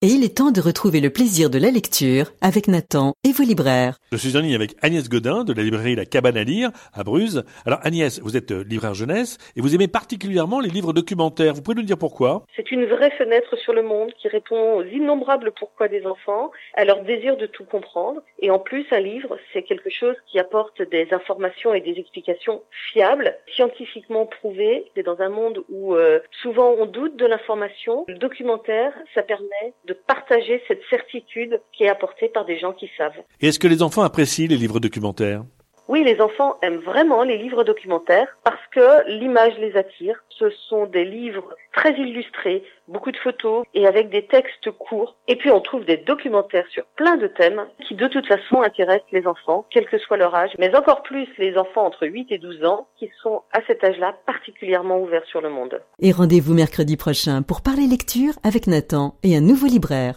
et il est temps de retrouver le plaisir de la lecture avec Nathan et vos libraires. Je suis en ligne avec Agnès Godin de la librairie La Cabane à lire à Bruges. Alors Agnès, vous êtes euh, libraire jeunesse et vous aimez particulièrement les livres documentaires. Vous pouvez nous dire pourquoi? C'est une vraie fenêtre sur le monde qui répond aux innombrables pourquoi des enfants, à leur désir de tout comprendre. Et en plus, un livre, c'est quelque chose qui apporte des informations et des explications fiables, scientifiquement prouvées. C'est dans un monde où euh, souvent on doute de l'information. Le documentaire, ça permet de partager cette certitude qui est apportée par des gens qui savent. Et est-ce que les enfants apprécient les livres documentaires? Oui, les enfants aiment vraiment les livres documentaires parce que l'image les attire. Ce sont des livres très illustrés, beaucoup de photos et avec des textes courts. Et puis on trouve des documentaires sur plein de thèmes qui de toute façon intéressent les enfants, quel que soit leur âge, mais encore plus les enfants entre 8 et 12 ans qui sont à cet âge-là particulièrement ouverts sur le monde. Et rendez-vous mercredi prochain pour parler lecture avec Nathan et un nouveau libraire.